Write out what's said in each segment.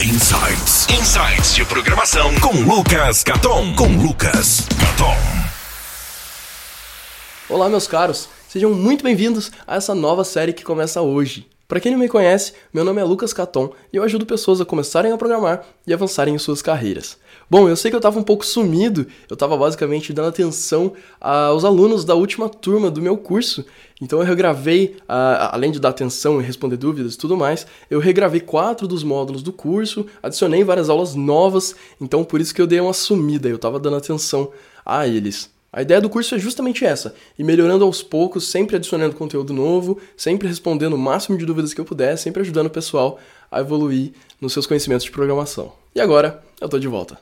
Insights. Insights de programação com Lucas Caton. Com Lucas Caton. Olá, meus caros. Sejam muito bem-vindos a essa nova série que começa hoje. Para quem não me conhece, meu nome é Lucas Caton e eu ajudo pessoas a começarem a programar e avançarem em suas carreiras. Bom, eu sei que eu estava um pouco sumido, eu estava basicamente dando atenção aos alunos da última turma do meu curso, então eu regravei, além de dar atenção e responder dúvidas e tudo mais, eu regravei quatro dos módulos do curso, adicionei várias aulas novas, então por isso que eu dei uma sumida, eu estava dando atenção a eles. A ideia do curso é justamente essa, e melhorando aos poucos, sempre adicionando conteúdo novo, sempre respondendo o máximo de dúvidas que eu puder, sempre ajudando o pessoal a evoluir nos seus conhecimentos de programação. E agora, eu tô de volta.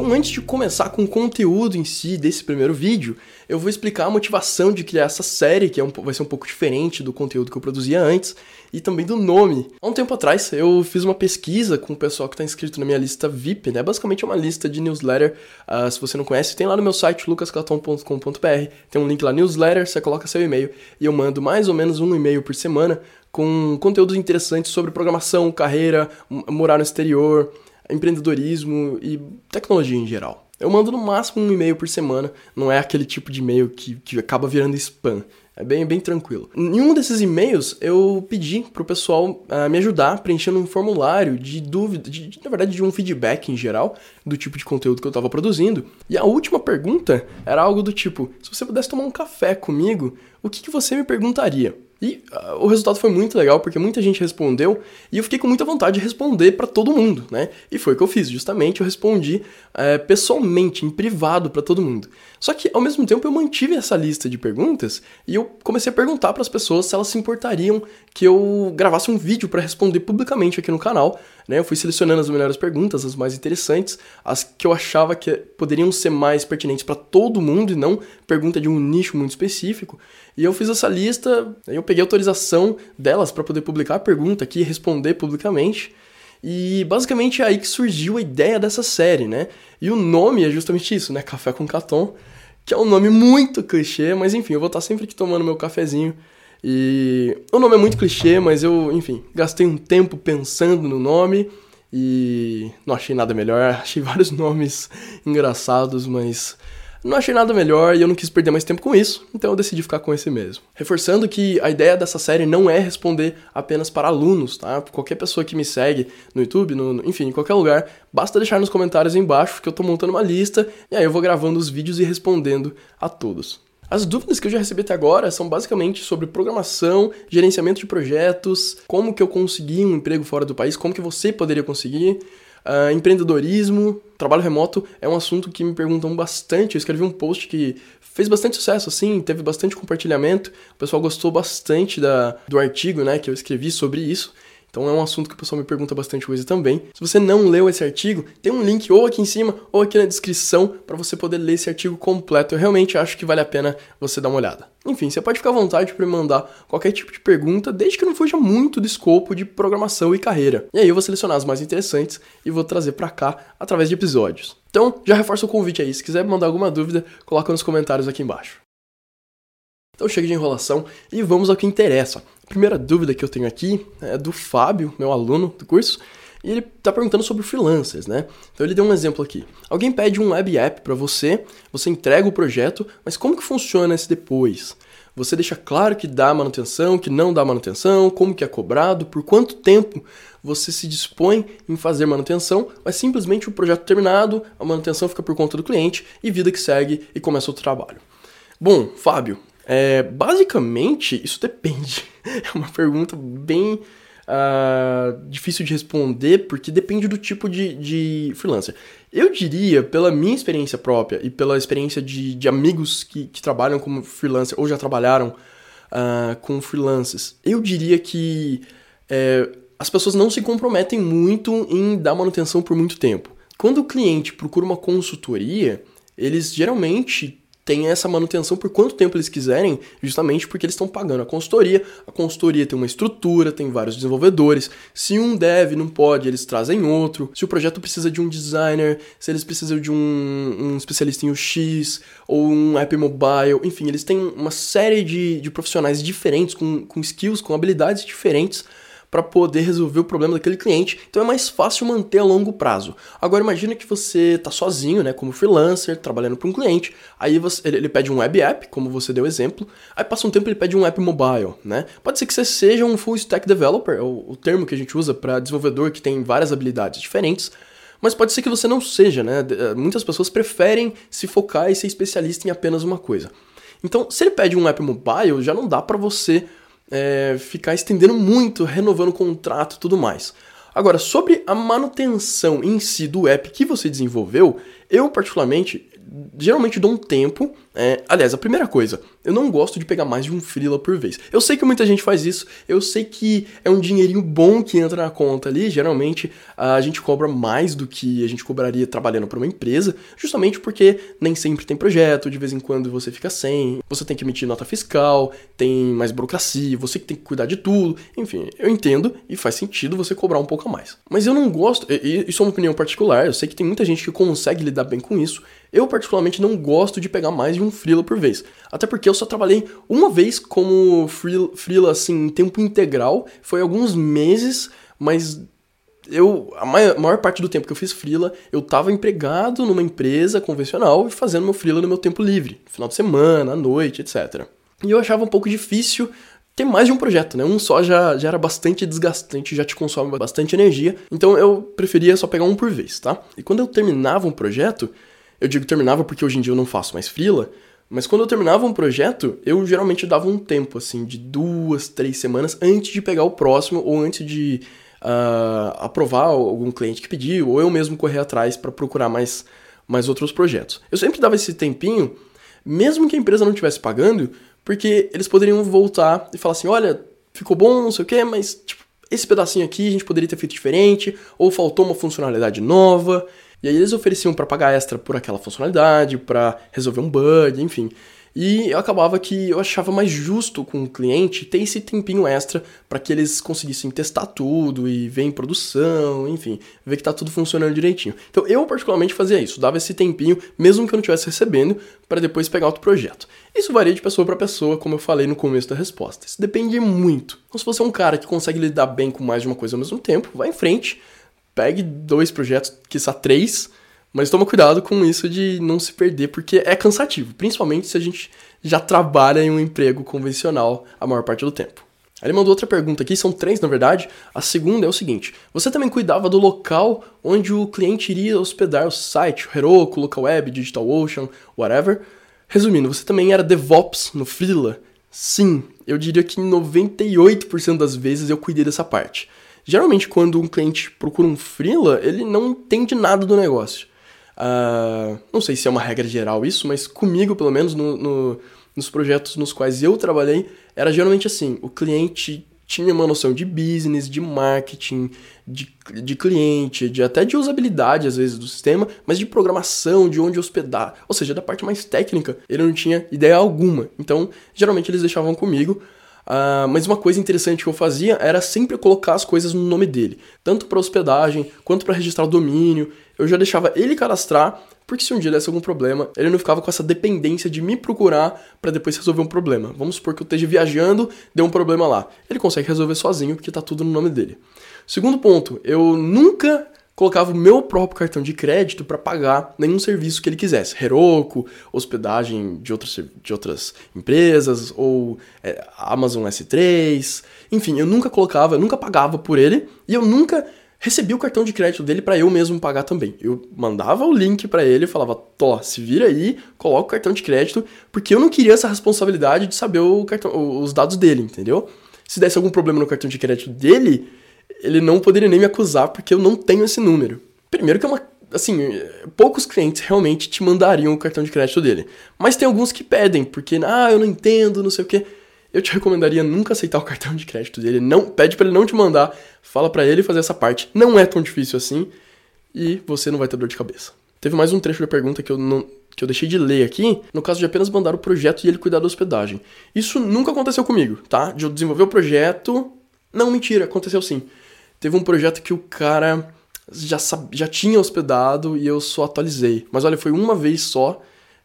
Então, antes de começar com o conteúdo em si desse primeiro vídeo, eu vou explicar a motivação de criar essa série, que é um, vai ser um pouco diferente do conteúdo que eu produzia antes, e também do nome. Há um tempo atrás, eu fiz uma pesquisa com o pessoal que está inscrito na minha lista VIP, né? Basicamente é uma lista de newsletter. Uh, se você não conhece, tem lá no meu site, lucascaton.com.br, tem um link lá, newsletter, você coloca seu e-mail, e eu mando mais ou menos um e-mail por semana com conteúdos interessantes sobre programação, carreira, morar no exterior, empreendedorismo e tecnologia em geral. Eu mando no máximo um e-mail por semana, não é aquele tipo de e-mail que, que acaba virando spam. É bem, bem tranquilo. Em um desses e-mails, eu pedi pro pessoal uh, me ajudar preenchendo um formulário de dúvida, de, na verdade, de um feedback em geral do tipo de conteúdo que eu estava produzindo. E a última pergunta era algo do tipo: se você pudesse tomar um café comigo, o que, que você me perguntaria? E uh, o resultado foi muito legal porque muita gente respondeu e eu fiquei com muita vontade de responder para todo mundo, né? E foi o que eu fiz, justamente eu respondi uh, pessoalmente, em privado para todo mundo. Só que ao mesmo tempo eu mantive essa lista de perguntas e eu comecei a perguntar para as pessoas se elas se importariam que eu gravasse um vídeo para responder publicamente aqui no canal. Né? Eu fui selecionando as melhores perguntas, as mais interessantes, as que eu achava que poderiam ser mais pertinentes para todo mundo e não pergunta de um nicho muito específico. E eu fiz essa lista, eu peguei autorização delas para poder publicar a pergunta aqui e responder publicamente. E basicamente é aí que surgiu a ideia dessa série, né? E o nome é justamente isso, né? Café com Caton, que é um nome muito clichê, mas enfim, eu vou estar sempre aqui tomando meu cafezinho. E o nome é muito clichê, mas eu, enfim, gastei um tempo pensando no nome e não achei nada melhor. Achei vários nomes engraçados, mas não achei nada melhor e eu não quis perder mais tempo com isso, então eu decidi ficar com esse mesmo. Reforçando que a ideia dessa série não é responder apenas para alunos, tá? Qualquer pessoa que me segue no YouTube, no, enfim, em qualquer lugar, basta deixar nos comentários embaixo que eu tô montando uma lista e aí eu vou gravando os vídeos e respondendo a todos. As dúvidas que eu já recebi até agora são basicamente sobre programação, gerenciamento de projetos, como que eu consegui um emprego fora do país, como que você poderia conseguir, Uh, empreendedorismo, trabalho remoto é um assunto que me perguntam bastante. Eu escrevi um post que fez bastante sucesso, assim, teve bastante compartilhamento. O pessoal gostou bastante da, do artigo né, que eu escrevi sobre isso. Então é um assunto que o pessoal me pergunta bastante coisa também. Se você não leu esse artigo, tem um link ou aqui em cima ou aqui na descrição para você poder ler esse artigo completo. Eu realmente acho que vale a pena você dar uma olhada. Enfim, você pode ficar à vontade para me mandar qualquer tipo de pergunta, desde que não fuja muito do escopo de programação e carreira. E aí eu vou selecionar as mais interessantes e vou trazer para cá através de episódios. Então, já reforço o convite aí. Se quiser mandar alguma dúvida, coloca nos comentários aqui embaixo. Então chega de enrolação e vamos ao que interessa. A primeira dúvida que eu tenho aqui é do Fábio, meu aluno do curso, e ele está perguntando sobre freelancers, né? Então ele deu um exemplo aqui. Alguém pede um web app para você, você entrega o projeto, mas como que funciona esse depois? Você deixa claro que dá manutenção, que não dá manutenção, como que é cobrado, por quanto tempo você se dispõe em fazer manutenção, mas simplesmente o projeto terminado, a manutenção fica por conta do cliente e vida que segue e começa outro trabalho. Bom, Fábio, é, basicamente, isso depende. É uma pergunta bem uh, difícil de responder, porque depende do tipo de, de, freelancer. Eu diria, pela minha experiência própria e pela experiência de, de amigos que, que, trabalham como freelancer ou já trabalharam uh, com freelancers, eu diria que é, as pessoas não se comprometem muito em dar manutenção por muito tempo. Quando o cliente procura uma consultoria, eles geralmente tem essa manutenção por quanto tempo eles quiserem, justamente porque eles estão pagando a consultoria. A consultoria tem uma estrutura, tem vários desenvolvedores. Se um deve, não pode, eles trazem outro. Se o projeto precisa de um designer, se eles precisam de um, um especialista em UX ou um app mobile, enfim, eles têm uma série de, de profissionais diferentes, com, com skills, com habilidades diferentes para poder resolver o problema daquele cliente. Então é mais fácil manter a longo prazo. Agora imagina que você está sozinho, né, como freelancer, trabalhando para um cliente. Aí você, ele, ele, pede um web app, como você deu exemplo. Aí passa um tempo ele pede um app mobile, né? Pode ser que você seja um full stack developer, é o, o termo que a gente usa para desenvolvedor que tem várias habilidades diferentes. Mas pode ser que você não seja, né? Eh, muitas pessoas preferem se focar e ser especialista em apenas uma coisa. Então, se ele pede um app mobile, já não dá para você é, ficar estendendo muito, renovando o contrato e tudo mais. Agora, sobre a manutenção em si do app que você desenvolveu, eu particularmente geralmente dou um tempo. É, aliás, a primeira coisa, eu não gosto de pegar mais de um freela por vez. Eu sei que muita gente faz isso, eu sei que é um dinheirinho bom que entra na conta ali. Geralmente a gente cobra mais do que a gente cobraria trabalhando para uma empresa, justamente porque nem sempre tem projeto, de vez em quando você fica sem, você tem que emitir nota fiscal, tem mais burocracia, você que tem que cuidar de tudo. Enfim, eu entendo e faz sentido você cobrar um pouco a mais. Mas eu não gosto, e isso é uma opinião particular, eu sei que tem muita gente que consegue lidar bem com isso. Eu, particularmente, não gosto de pegar mais de um freela por vez. Até porque eu só trabalhei uma vez como freela, assim, em tempo integral. Foi alguns meses, mas eu a maior, parte do tempo que eu fiz freela, eu estava empregado numa empresa convencional e fazendo meu freela no meu tempo livre, final de semana, à noite, etc. E eu achava um pouco difícil ter mais de um projeto, né? Um só já, já era bastante desgastante, já te consome bastante energia, então eu preferia só pegar um por vez, tá? E quando eu terminava um projeto, eu digo terminava porque hoje em dia eu não faço mais freela, mas quando eu terminava um projeto, eu geralmente dava um tempo, assim, de duas, três semanas antes de pegar o próximo ou antes de uh, aprovar algum cliente que pediu, ou eu mesmo correr atrás para procurar mais, mais outros projetos. Eu sempre dava esse tempinho, mesmo que a empresa não estivesse pagando, porque eles poderiam voltar e falar assim: olha, ficou bom, não sei o quê, mas tipo, esse pedacinho aqui a gente poderia ter feito diferente, ou faltou uma funcionalidade nova. E aí eles ofereciam para pagar extra por aquela funcionalidade, para resolver um bug, enfim. E eu acabava que eu achava mais justo com o cliente ter esse tempinho extra para que eles conseguissem testar tudo e ver em produção, enfim, ver que tá tudo funcionando direitinho. Então eu particularmente fazia isso, dava esse tempinho, mesmo que eu não estivesse recebendo, para depois pegar outro projeto. Isso varia de pessoa para pessoa, como eu falei no começo da resposta. Isso depende muito. Então se você é um cara que consegue lidar bem com mais de uma coisa ao mesmo tempo, vai em frente pegue dois projetos, quiçá três, mas toma cuidado com isso de não se perder, porque é cansativo, principalmente se a gente já trabalha em um emprego convencional a maior parte do tempo. Aí ele mandou outra pergunta aqui, são três na verdade. A segunda é o seguinte: você também cuidava do local onde o cliente iria hospedar o site, o Heroku, Local Web, DigitalOcean, whatever? Resumindo, você também era DevOps no Freela? Sim, eu diria que 98% das vezes eu cuidei dessa parte. Geralmente, quando um cliente procura um freela, ele não entende nada do negócio. Uh, não sei se é uma regra geral isso, mas comigo, pelo menos, no, no, nos projetos nos quais eu trabalhei, era geralmente assim: o cliente tinha uma noção de business, de marketing, de, de cliente, de até de usabilidade às vezes do sistema, mas de programação, de onde hospedar, ou seja, da parte mais técnica, ele não tinha ideia alguma. Então, geralmente eles deixavam comigo Uh, mas uma coisa interessante que eu fazia era sempre colocar as coisas no nome dele, tanto para hospedagem quanto para registrar o domínio. Eu já deixava ele cadastrar, porque se um dia desse algum problema, ele não ficava com essa dependência de me procurar para depois resolver um problema. Vamos supor que eu esteja viajando, deu um problema lá. Ele consegue resolver sozinho porque está tudo no nome dele. Segundo ponto, eu nunca colocava o meu próprio cartão de crédito para pagar nenhum serviço que ele quisesse. Heroku, hospedagem de, outros, de outras empresas, ou é, Amazon S3. Enfim, eu nunca colocava, eu nunca pagava por ele e eu nunca recebi o cartão de crédito dele para eu mesmo pagar também. Eu mandava o link para ele e falava: "Tó, se vira aí, coloca o cartão de crédito", porque eu não queria essa responsabilidade de saber o cartão, os dados dele, entendeu? Se desse algum problema no cartão de crédito dele, ele não poderia nem me acusar porque eu não tenho esse número. Primeiro que é uma assim, poucos clientes realmente te mandariam o cartão de crédito dele. Mas tem alguns que pedem, porque, ah, eu não entendo, não sei o quê. Eu te recomendaria nunca aceitar o cartão de crédito dele. Não, pede para ele não te mandar, fala para ele fazer essa parte. Não é tão difícil assim e você não vai ter dor de cabeça. Teve mais um trecho da pergunta que eu não, que eu deixei de ler aqui, no caso de apenas mandar o projeto e ele cuidar da hospedagem. Isso nunca aconteceu comigo, tá? De eu desenvolver o projeto. Não, mentira, aconteceu sim. Teve um projeto que o cara já, já tinha hospedado e eu só atualizei. Mas olha, foi uma vez só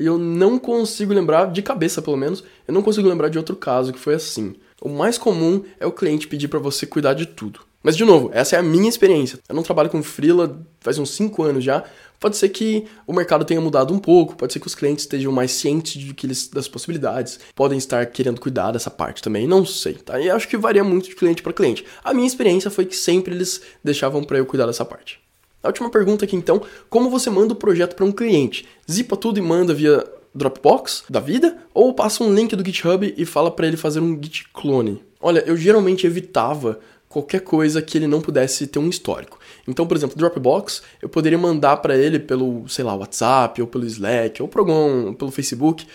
e eu não consigo lembrar, de cabeça pelo menos, eu não consigo lembrar de outro caso que foi assim. O mais comum é o cliente pedir para você cuidar de tudo. Mas de novo, essa é a minha experiência. Eu não trabalho com freela faz uns 5 anos já. Pode ser que o mercado tenha mudado um pouco, pode ser que os clientes estejam mais cientes de que eles, das possibilidades, podem estar querendo cuidar dessa parte também, não sei, tá? E acho que varia muito de cliente para cliente. A minha experiência foi que sempre eles deixavam para eu cuidar dessa parte. A última pergunta aqui então, como você manda o projeto para um cliente? Zipa tudo e manda via Dropbox da vida ou passa um link do GitHub e fala para ele fazer um git clone? Olha, eu geralmente evitava qualquer coisa que ele não pudesse ter um histórico. Então, por exemplo, Dropbox, eu poderia mandar para ele pelo, sei lá, WhatsApp, ou pelo Slack, ou por algum, pelo Facebook,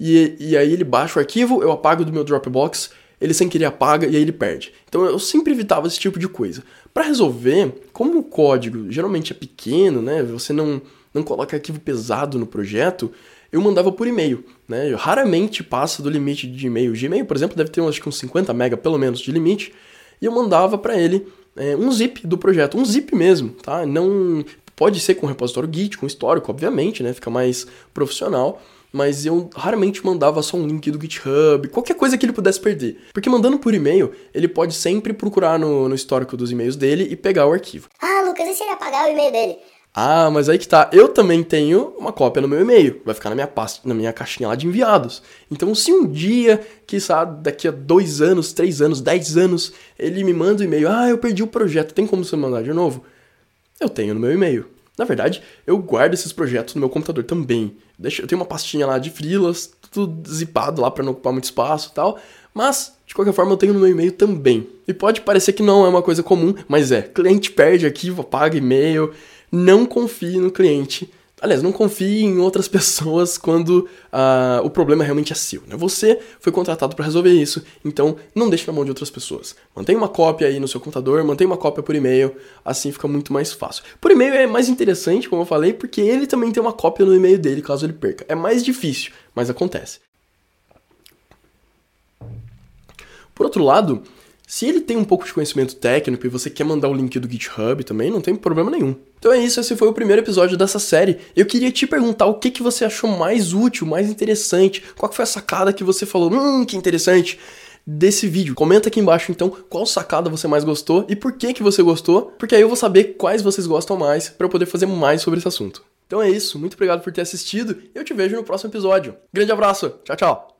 e, e aí ele baixa o arquivo, eu apago do meu Dropbox, ele sem querer apaga e aí ele perde. Então eu sempre evitava esse tipo de coisa. Para resolver, como o código geralmente é pequeno, né, você não, não coloca arquivo pesado no projeto, eu mandava por e-mail, né? Eu raramente passa do limite de e-mail. Gmail, por exemplo, deve ter acho que uns 50 mega pelo menos de limite, e eu mandava para ele é, um zip do projeto, um zip mesmo, tá? Não pode ser com repositório Git, com histórico, obviamente, né? Fica mais profissional mas eu raramente mandava só um link do GitHub, qualquer coisa que ele pudesse perder. Porque mandando por e-mail, ele pode sempre procurar no, no histórico dos e-mails dele e pegar o arquivo. Ah, Lucas, e se ele apagar o e-mail dele? Ah, mas aí que tá. Eu também tenho uma cópia no meu e-mail. Vai ficar na minha pasta, na minha caixinha lá de enviados. Então, se um dia, sabe, daqui a dois anos, três anos, dez anos, ele me manda um e-mail, ah, eu perdi o projeto, tem como você mandar de novo? Eu tenho no meu e-mail. Na verdade, eu guardo esses projetos no meu computador também. eu tenho uma pastinha lá de frilas, tudo zipado lá para não ocupar muito espaço e tal. Mas, de qualquer forma, eu tenho no meu e-mail também. E pode parecer que não é uma coisa comum, mas é. Cliente perde arquivo, apaga e-mail não confie no cliente. Aliás, não confie em outras pessoas quando uh, o problema realmente é seu. Né? Você foi contratado para resolver isso, então não deixe na mão de outras pessoas. Mantenha uma cópia aí no seu computador, mantenha uma cópia por e-mail, assim fica muito mais fácil. Por e-mail é mais interessante, como eu falei, porque ele também tem uma cópia no e-mail dele caso ele perca. É mais difícil, mas acontece. Por outro lado, se ele tem um pouco de conhecimento técnico e você quer mandar o link do GitHub também, não tem problema nenhum. Então é isso, esse foi o primeiro episódio dessa série. Eu queria te perguntar o que, que você achou mais útil, mais interessante, qual foi a sacada que você falou, hum, que interessante, desse vídeo. Comenta aqui embaixo então qual sacada você mais gostou e por que que você gostou, porque aí eu vou saber quais vocês gostam mais para eu poder fazer mais sobre esse assunto. Então é isso, muito obrigado por ter assistido e eu te vejo no próximo episódio. Grande abraço, tchau, tchau!